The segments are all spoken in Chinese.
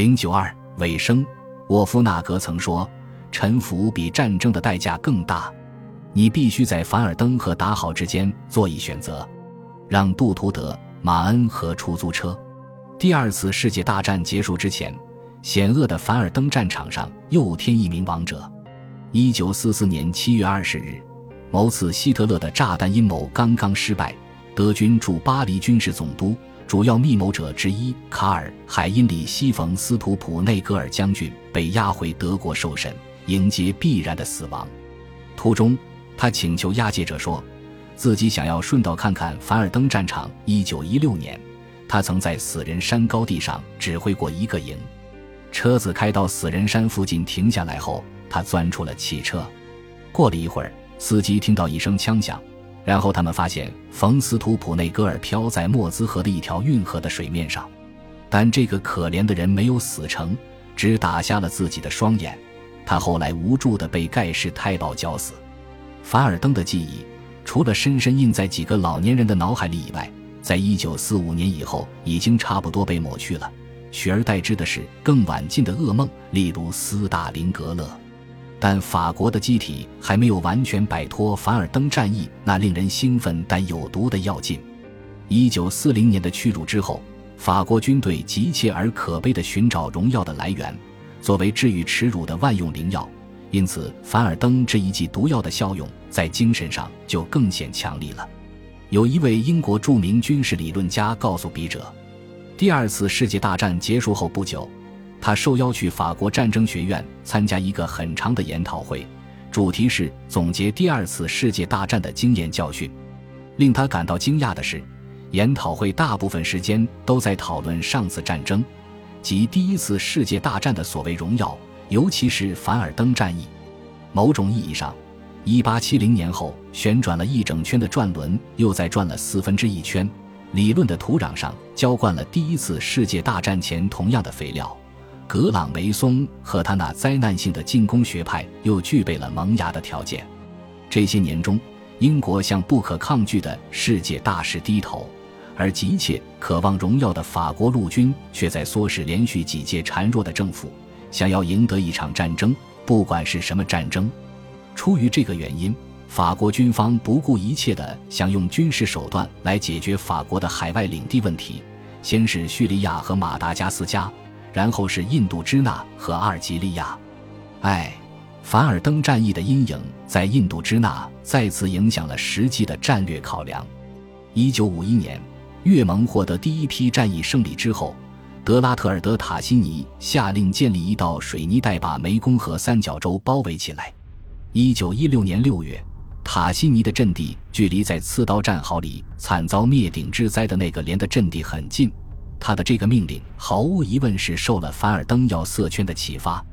零九二尾声，沃夫纳格曾说：“臣服比战争的代价更大，你必须在凡尔登和打好之间做一选择，让杜图德、马恩和出租车。”第二次世界大战结束之前，险恶的凡尔登战场上又添一名亡者。一九四四年七月二十日，某次希特勒的炸弹阴谋刚刚失败，德军驻巴黎军事总督。主要密谋者之一卡尔·海因里希·冯·斯图普内格尔将军被押回德国受审，迎接必然的死亡。途中，他请求押解者说，自己想要顺道看看凡尔登战场。一九一六年，他曾在死人山高地上指挥过一个营。车子开到死人山附近停下来后，他钻出了汽车。过了一会儿，司机听到一声枪响。然后他们发现冯斯图普内戈尔漂在莫兹河的一条运河的水面上，但这个可怜的人没有死成，只打瞎了自己的双眼。他后来无助地被盖世太保绞死。凡尔登的记忆，除了深深印在几个老年人的脑海里以外，在一九四五年以后已经差不多被抹去了，取而代之的是更晚近的噩梦，例如斯大林格勒。但法国的机体还没有完全摆脱凡尔登战役那令人兴奋但有毒的药劲。一九四零年的屈辱之后，法国军队急切而可悲地寻找荣耀的来源，作为治愈耻辱的万用灵药。因此，凡尔登这一剂毒药的效用在精神上就更显强力了。有一位英国著名军事理论家告诉笔者，第二次世界大战结束后不久。他受邀去法国战争学院参加一个很长的研讨会，主题是总结第二次世界大战的经验教训。令他感到惊讶的是，研讨会大部分时间都在讨论上次战争，即第一次世界大战的所谓荣耀，尤其是凡尔登战役。某种意义上，1870年后旋转了一整圈的转轮又再转了四分之一圈，理论的土壤上浇灌了第一次世界大战前同样的肥料。格朗梅松和他那灾难性的进攻学派又具备了萌芽的条件。这些年中，英国向不可抗拒的世界大势低头，而急切渴望荣耀的法国陆军却在唆使连续几届孱弱的政府想要赢得一场战争，不管是什么战争。出于这个原因，法国军方不顾一切地想用军事手段来解决法国的海外领地问题，先是叙利亚和马达加斯加。然后是印度支那和阿尔及利亚，唉，凡尔登战役的阴影在印度支那再次影响了实际的战略考量。一九五一年，越盟获得第一批战役胜利之后，德拉特尔德塔西尼下令建立一道水泥带，把湄公河三角洲包围起来。一九一六年六月，塔西尼的阵地距离在刺刀战壕里惨遭灭顶之灾的那个连的阵地很近。他的这个命令毫无疑问是受了凡尔登要色圈的启发。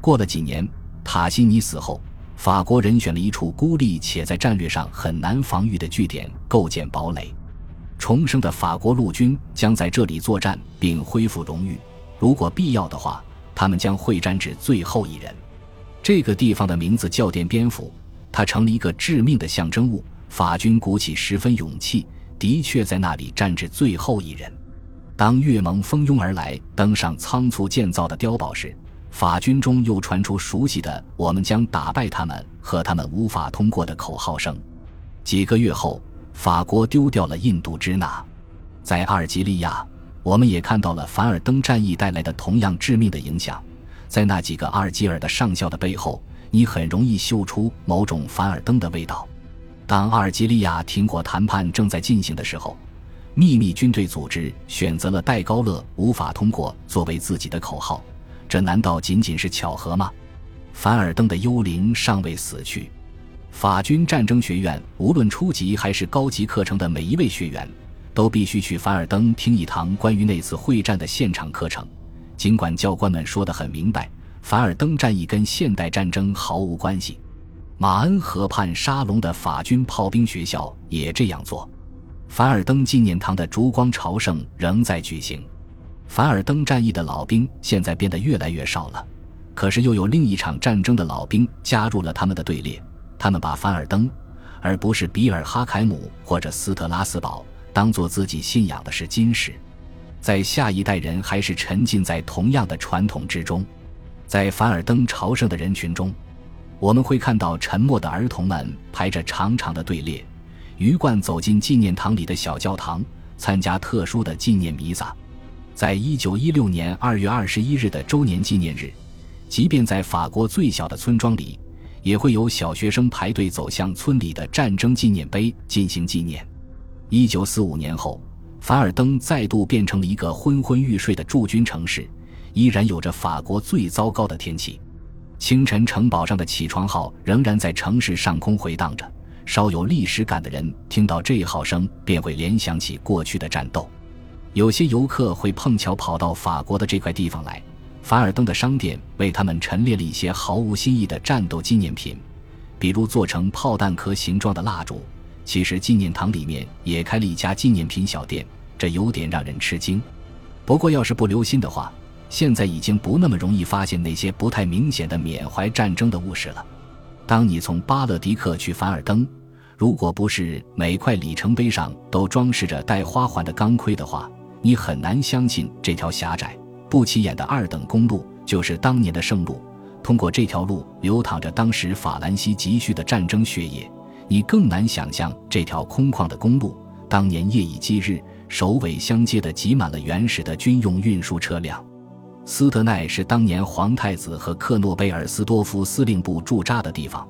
过了几年，塔西尼死后，法国人选了一处孤立且在战略上很难防御的据点，构建堡垒。重生的法国陆军将在这里作战并恢复荣誉。如果必要的话，他们将会战至最后一人。这个地方的名字叫奠边府，它成了一个致命的象征物。法军鼓起十分勇气，的确在那里战至最后一人。当越盟蜂拥而来，登上仓促建造的碉堡时，法军中又传出熟悉的“我们将打败他们”和他们无法通过的口号声。几个月后，法国丢掉了印度支那，在阿尔及利亚，我们也看到了凡尔登战役带来的同样致命的影响。在那几个阿尔及尔的上校的背后，你很容易嗅出某种凡尔登的味道。当阿尔及利亚停火谈判正在进行的时候。秘密军队组织选择了戴高乐无法通过作为自己的口号，这难道仅仅是巧合吗？凡尔登的幽灵尚未死去，法军战争学院无论初级还是高级课程的每一位学员，都必须去凡尔登听一堂关于那次会战的现场课程。尽管教官们说得很明白，凡尔登战役跟现代战争毫无关系。马恩河畔沙龙的法军炮兵学校也这样做。凡尔登纪念堂的烛光朝圣仍在举行。凡尔登战役的老兵现在变得越来越少了，可是又有另一场战争的老兵加入了他们的队列。他们把凡尔登，而不是比尔哈凯姆或者斯特拉斯堡，当做自己信仰的是金石。在下一代人还是沉浸在同样的传统之中。在凡尔登朝圣的人群中，我们会看到沉默的儿童们排着长长的队列，鱼贯走进纪念堂里的小教堂，参加特殊的纪念弥撒。在一九一六年二月二十一日的周年纪念日，即便在法国最小的村庄里，也会有小学生排队走向村里的战争纪念碑进行纪念。一九四五年后，凡尔登再度变成了一个昏昏欲睡的驻军城市。依然有着法国最糟糕的天气。清晨，城堡上的起床号仍然在城市上空回荡着。稍有历史感的人听到这一号声，便会联想起过去的战斗。有些游客会碰巧跑到法国的这块地方来。凡尔登的商店为他们陈列了一些毫无新意的战斗纪念品，比如做成炮弹壳形状的蜡烛。其实，纪念堂里面也开了一家纪念品小店，这有点让人吃惊。不过，要是不留心的话，现在已经不那么容易发现那些不太明显的缅怀战争的物事了。当你从巴勒迪克去凡尔登，如果不是每块里程碑上都装饰着带花环的钢盔的话，你很难相信这条狭窄、不起眼的二等公路就是当年的圣路。通过这条路流淌着当时法兰西急需的战争血液，你更难想象这条空旷的公路当年夜以继日、首尾相接的挤满了原始的军用运输车辆。斯德奈是当年皇太子和克诺贝尔斯多夫司令部驻扎的地方，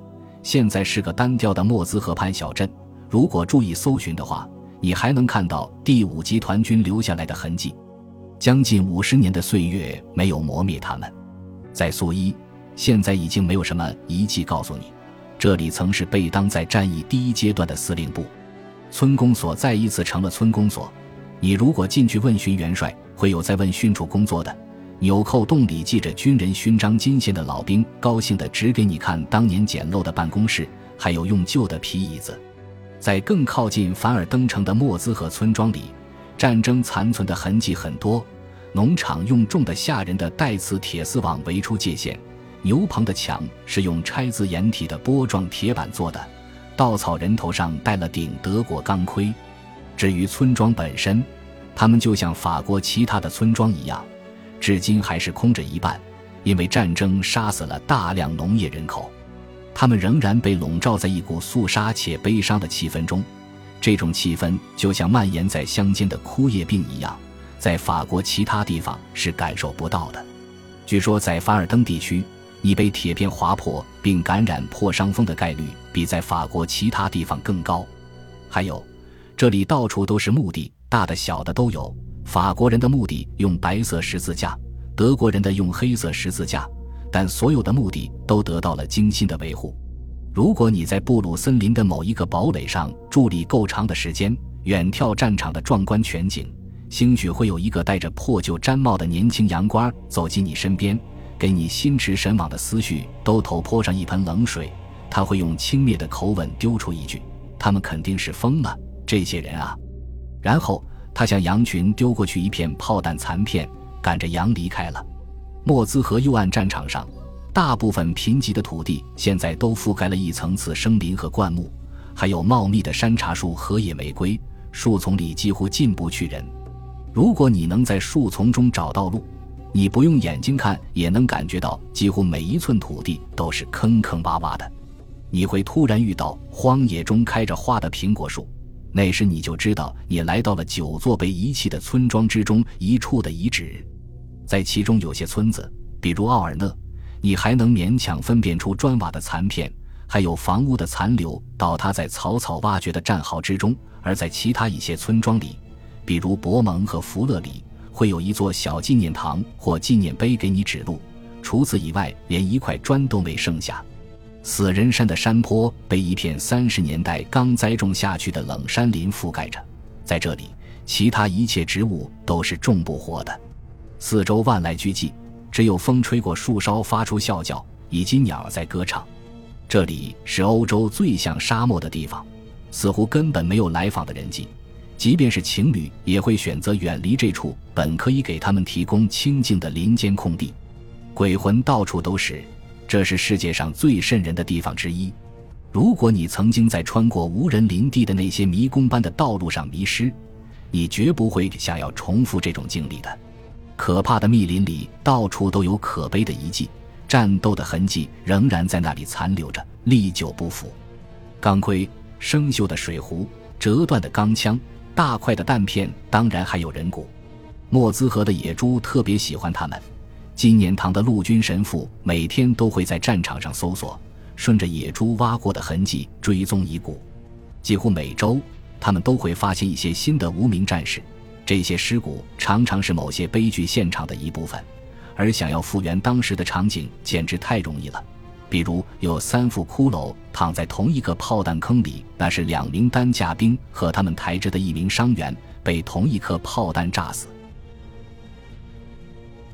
现在是个单调的莫兹河畔小镇。如果注意搜寻的话，你还能看到第五集团军留下来的痕迹。将近五十年的岁月没有磨灭他们。在苏伊，现在已经没有什么遗迹告诉你，这里曾是贝当在战役第一阶段的司令部。村公所再一次成了村公所。你如果进去问询元帅，会有在问训处工作的。纽扣洞里系着军人勋章金线的老兵高兴地指给你看当年简陋的办公室，还有用旧的皮椅子。在更靠近凡尔登城的莫兹河村庄里，战争残存的痕迹很多。农场用重的吓人的带刺铁丝网围出界限，牛棚的墙是用拆字掩体的波状铁板做的，稻草人头上戴了顶德国钢盔。至于村庄本身，他们就像法国其他的村庄一样。至今还是空着一半，因为战争杀死了大量农业人口，他们仍然被笼罩在一股肃杀且悲伤的气氛中。这种气氛就像蔓延在乡间的枯叶病一样，在法国其他地方是感受不到的。据说在凡尔登地区，你被铁片划破并感染破伤风的概率比在法国其他地方更高。还有，这里到处都是墓地，大的小的都有。法国人的墓地用白色十字架，德国人的用黑色十字架，但所有的墓地都得到了精心的维护。如果你在布鲁森林的某一个堡垒上伫立够长的时间，远眺战场的壮观全景，兴许会有一个戴着破旧毡帽的年轻洋官走进你身边，给你心驰神往的思绪都头泼上一盆冷水。他会用轻蔑的口吻丢出一句：“他们肯定是疯了，这些人啊。”然后。他向羊群丢过去一片炮弹残片，赶着羊离开了。莫兹河右岸战场上，大部分贫瘠的土地现在都覆盖了一层次生林和灌木，还有茂密的山茶树和野玫瑰。树丛里几乎进不去人。如果你能在树丛中找到路，你不用眼睛看也能感觉到，几乎每一寸土地都是坑坑洼洼的。你会突然遇到荒野中开着花的苹果树。那时你就知道，你来到了九座被遗弃的村庄之中一处的遗址，在其中有些村子，比如奥尔讷，你还能勉强分辨出砖瓦的残片，还有房屋的残留倒塌在草草挖掘的战壕之中；而在其他一些村庄里，比如博蒙和福勒里，会有一座小纪念堂或纪念碑给你指路。除此以外，连一块砖都没剩下。死人山的山坡被一片三十年代刚栽种下去的冷山林覆盖着，在这里，其他一切植物都是种不活的。四周万籁俱寂，只有风吹过树梢发出啸叫，以及鸟在歌唱。这里是欧洲最像沙漠的地方，似乎根本没有来访的人迹。即便是情侣，也会选择远离这处本可以给他们提供清静的林间空地。鬼魂到处都是。这是世界上最瘆人的地方之一。如果你曾经在穿过无人林地的那些迷宫般的道路上迷失，你绝不会想要重复这种经历的。可怕的密林里到处都有可悲的遗迹，战斗的痕迹仍然在那里残留着，历久不腐。钢盔、生锈的水壶、折断的钢枪、大块的弹片，当然还有人骨。莫兹河的野猪特别喜欢它们。金年堂的陆军神父每天都会在战场上搜索，顺着野猪挖过的痕迹追踪遗骨。几乎每周，他们都会发现一些新的无名战士。这些尸骨常常是某些悲剧现场的一部分，而想要复原当时的场景简直太容易了。比如，有三副骷髅躺在同一个炮弹坑里，那是两名担架兵和他们抬着的一名伤员被同一颗炮弹炸死。